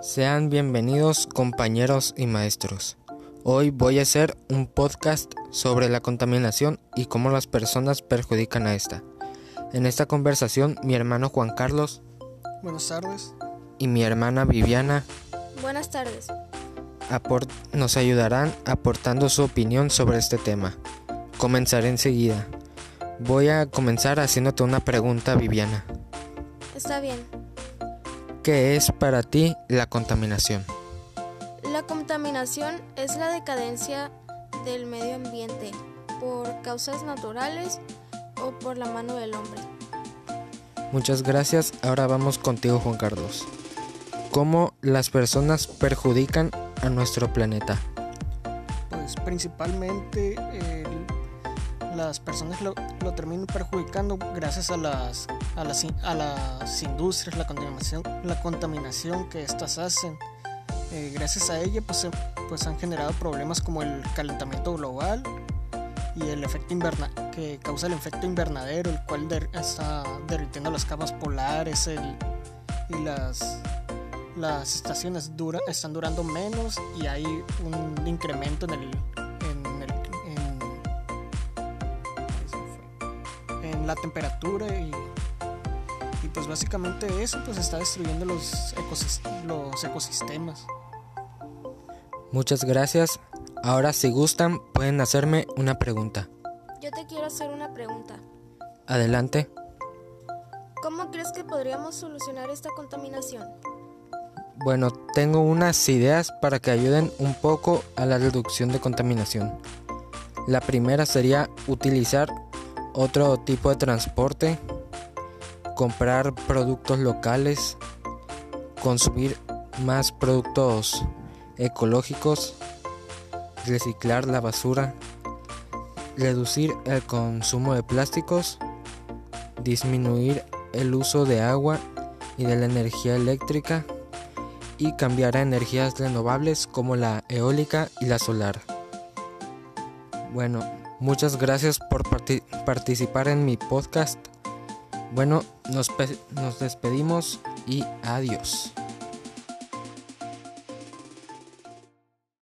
Sean bienvenidos compañeros y maestros. Hoy voy a hacer un podcast sobre la contaminación y cómo las personas perjudican a esta. En esta conversación mi hermano Juan Carlos Buenas tardes. y mi hermana Viviana Buenas tardes. nos ayudarán aportando su opinión sobre este tema. Comenzaré enseguida. Voy a comenzar haciéndote una pregunta, Viviana. Está bien. ¿Qué es para ti la contaminación? La contaminación es la decadencia del medio ambiente por causas naturales o por la mano del hombre. Muchas gracias. Ahora vamos contigo, Juan Carlos. ¿Cómo las personas perjudican a nuestro planeta? Pues principalmente el- las personas lo, lo terminan perjudicando gracias a las, a las, a las industrias, la contaminación, la contaminación que éstas hacen. Eh, gracias a ella pues, pues han generado problemas como el calentamiento global y el efecto inverna que causa el efecto invernadero, el cual der- está derritiendo las capas polares el- y las las estaciones dura, están durando menos y hay un incremento en el la temperatura y, y pues básicamente eso pues está destruyendo los, los ecosistemas. Muchas gracias. Ahora si gustan pueden hacerme una pregunta. Yo te quiero hacer una pregunta. Adelante. ¿Cómo crees que podríamos solucionar esta contaminación? Bueno, tengo unas ideas para que ayuden un poco a la reducción de contaminación. La primera sería utilizar otro tipo de transporte, comprar productos locales, consumir más productos ecológicos, reciclar la basura, reducir el consumo de plásticos, disminuir el uso de agua y de la energía eléctrica, y cambiar a energías renovables como la eólica y la solar. Bueno, muchas gracias por parti- participar en mi podcast. Bueno, nos despedimos y adiós.